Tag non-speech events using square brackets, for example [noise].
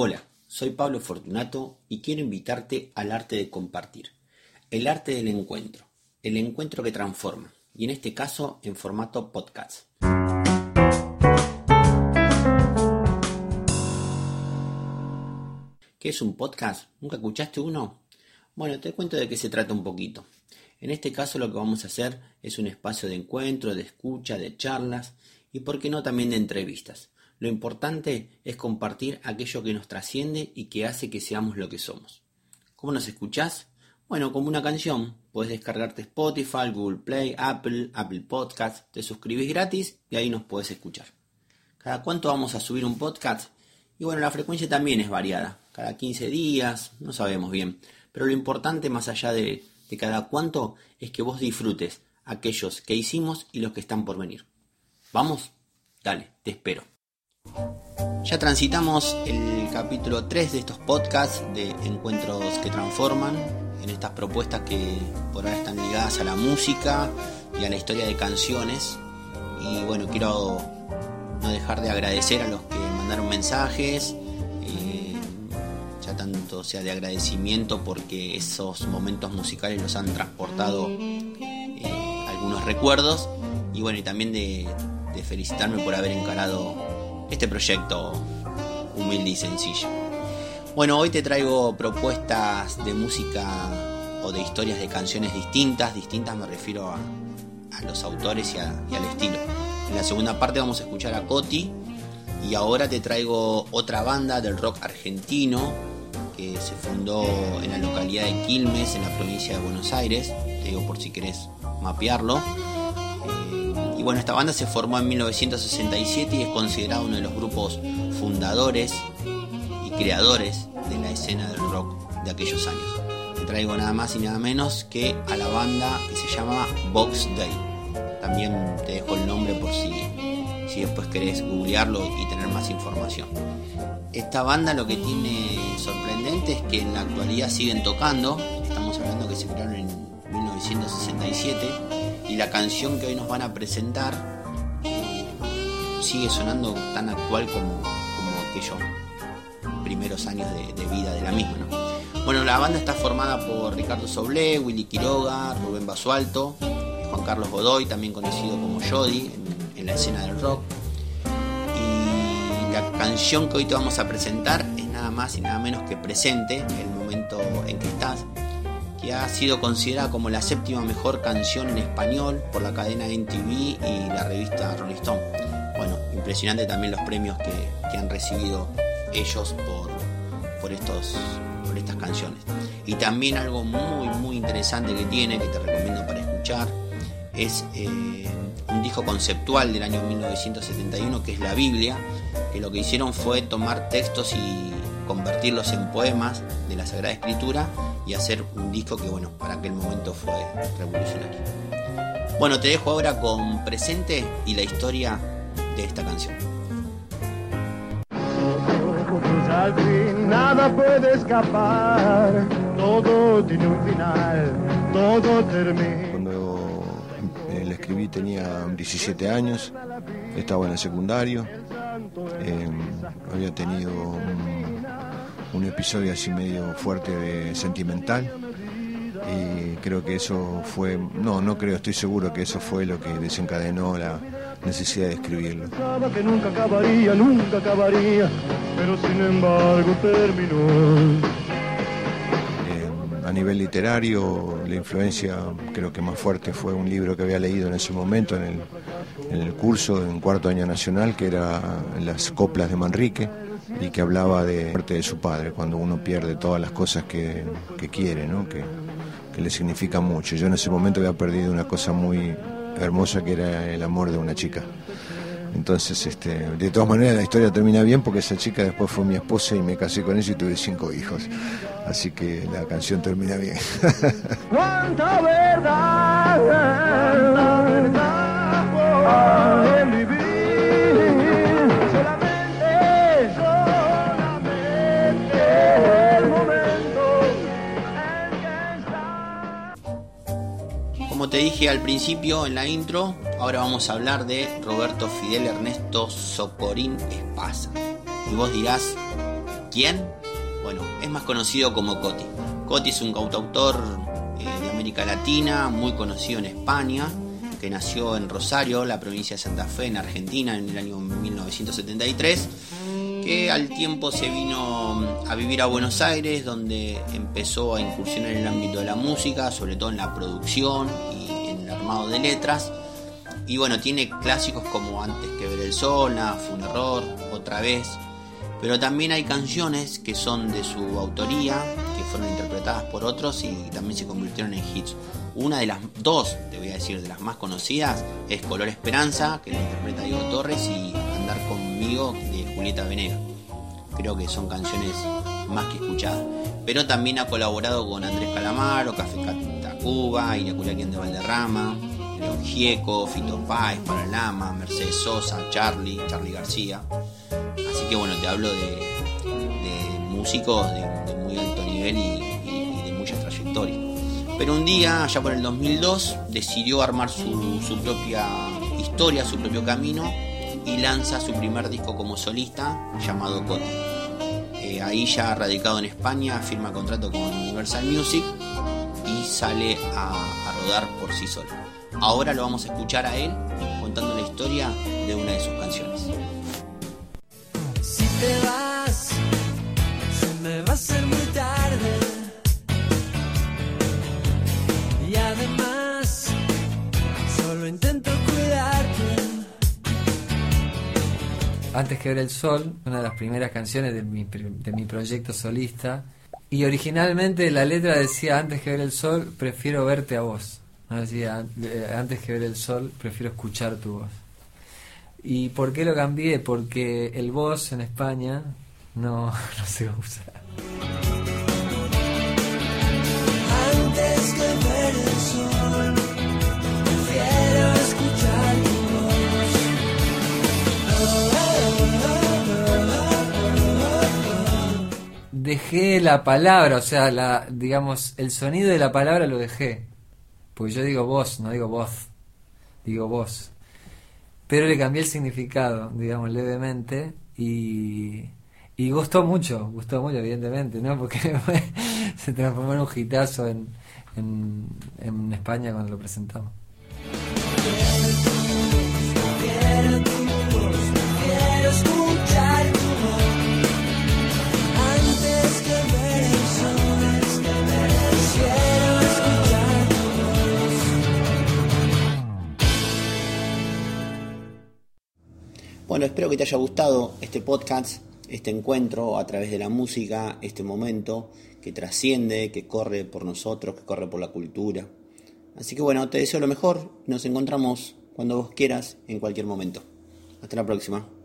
Hola, soy Pablo Fortunato y quiero invitarte al arte de compartir, el arte del encuentro, el encuentro que transforma, y en este caso en formato podcast. ¿Qué es un podcast? ¿Nunca escuchaste uno? Bueno, te cuento de qué se trata un poquito. En este caso lo que vamos a hacer es un espacio de encuentro, de escucha, de charlas y por qué no también de entrevistas. Lo importante es compartir aquello que nos trasciende y que hace que seamos lo que somos. ¿Cómo nos escuchás? Bueno, como una canción. Puedes descargarte Spotify, Google Play, Apple, Apple Podcast, te suscribís gratis y ahí nos puedes escuchar. ¿Cada cuánto vamos a subir un podcast? Y bueno, la frecuencia también es variada. Cada 15 días, no sabemos bien. Pero lo importante más allá de de cada cuánto es que vos disfrutes aquellos que hicimos y los que están por venir. ¿Vamos? Dale, te espero. Ya transitamos el capítulo 3 de estos podcasts de Encuentros que Transforman, en estas propuestas que por ahora están ligadas a la música y a la historia de canciones. Y bueno, quiero no dejar de agradecer a los que mandaron mensajes, tanto sea de agradecimiento porque esos momentos musicales los han transportado eh, algunos recuerdos y bueno, y también de, felicitarme por haber encarado este proyecto humilde y sencillo. Bueno, hoy te traigo propuestas de música o de historias de canciones distintas, distintas me refiero a, los autores y, y al estilo. En la segunda parte vamos a escuchar a Coti y ahora te traigo otra banda del rock argentino que se fundó en la localidad de Quilmes, en la provincia de Buenos Aires, te digo por si querés mapearlo. Y bueno, esta banda se formó en 1967 y es considerado uno de los grupos fundadores y creadores de la escena del rock de aquellos años. Te traigo nada más y nada menos que a la banda que se llama Box Day. También te dejo el nombre por si, si después querés googlearlo y tener más información. Esta banda lo que tiene sorprendente es que en la actualidad siguen tocando, estamos hablando que se crearon en 1967 y la canción que hoy nos van a presentar eh, sigue sonando tan actual como, aquellos primeros años de, vida de la misma. Bueno, la banda está formada por Ricardo Soblé, Willy Quiroga, Rubén Basualto, Juan Carlos Godoy, también conocido como Jody en la escena del rock la canción que hoy te vamos a presentar es nada más y nada menos que presente, el momento en que estás, que ha sido considerada como la séptima mejor canción en español por la cadena NTV y la revista Rolling Stone. Bueno, impresionante también los premios que, han recibido ellos por, por, estos, por estas canciones. Y también algo muy, muy interesante que tiene, que te recomiendo para escuchar, es eh, un disco conceptual del año 1971 que es la Biblia, que lo que hicieron fue tomar textos y convertirlos en poemas de la Sagrada Escritura y hacer un disco que bueno, para aquel momento fue revolucionario. Bueno, te dejo ahora con presente y la historia de esta canción. Nada puede escapar, todo tiene un final, todo termina. Escribí tenía 17 años, estaba en el secundario, em, había tenido un, episodio así medio fuerte de sentimental. Y creo que eso fue, no, no creo, estoy seguro que eso fue lo que desencadenó la necesidad de escribirlo. Que nunca acabaría, nunca acabaría, pero sin embargo terminó. A nivel literario, la influencia creo que más fuerte fue un libro que había leído en ese momento en el, curso en cuarto año nacional, que era Las coplas de Manrique, y que hablaba de la muerte de su padre, cuando uno pierde todas las cosas que, quiere, ¿no? que, que le significan mucho. Yo en ese momento había perdido una cosa muy hermosa que era el amor de una chica. Entonces, este, de todas maneras, la historia termina bien porque esa chica después fue mi esposa y me casé con ella y tuve cinco hijos. Así que la canción termina bien. [laughs] ¡Cuánta verdad! Como te al principio en la intro, ahora vamos a hablar de Roberto Fidel Ernesto Socorín Espasa. Y vos dirás, ¿Quién? Bueno, es más conocido como Coti. Coti es un cantautor eh, de América Latina, muy conocido en España, que nació en Rosario, la provincia de Santa Fe, en Argentina, en el año 1973, que al tiempo se vino a vivir a Buenos Aires, donde empezó a incursionar en el ámbito de la música, sobre todo en la producción de letras. Y bueno, tiene clásicos como Antes que ver el sol, Nada fue un error, otra vez. Pero también hay canciones que son de su autoría, que fueron interpretadas por otros y también se convirtieron en hits. Una de las dos, te voy a decir, de las más conocidas es Color Esperanza, que la interpreta Diego Torres, y Andar conmigo de Julieta Venegas. Creo que son canciones más que escuchadas. Pero también ha colaborado con Andrés Calamaro, Café Tacuba, Iraculiaquien de Valderrama, León Gieco, Fito Páez, Paralama, Mercedes Sosa, Charlie, Charlie García. Así que bueno, te hablo de, músicos de, muy alto nivel y, de mucha trayectoria. Pero un día, allá por el 2002, decidió armar su, propia historia, su propio camino y lanza su primer disco como solista llamado Cote. Eh, ahí ya radicado en España, firma contrato con Universal Music y sale a, a rodar por sí solo. Ahora lo vamos a escuchar a él contando la historia de una de sus canciones. Si te vas, me va a ser muy tarde. Y además, solo intento cuidarte. Antes que ver el sol, una de las primeras canciones de mi, de mi proyecto solista. Y originalmente la letra decía, antes que ver el sol, prefiero verte a vos. Decía, eh, antes que ver el sol, prefiero escuchar tu voz. ¿Y por qué lo cambié? Porque el voz en España no, [laughs] no se usa. Dejé la palabra, o sea, la, digamos, el sonido de la palabra lo dejé. Porque yo digo voz, no digo voz, digo voz. Pero le cambié el significado, digamos, levemente y, y gustó mucho, gustó mucho, evidentemente, ¿no? Porque [laughs] se transformó en un hitazo en, en, en España cuando lo presentamos. Bueno, espero que te haya gustado este podcast, este encuentro a través de la música, este momento que trasciende, que corre por nosotros, que corre por la cultura. Así que bueno, te deseo lo mejor. Nos encontramos cuando vos quieras, en cualquier momento. Hasta la próxima.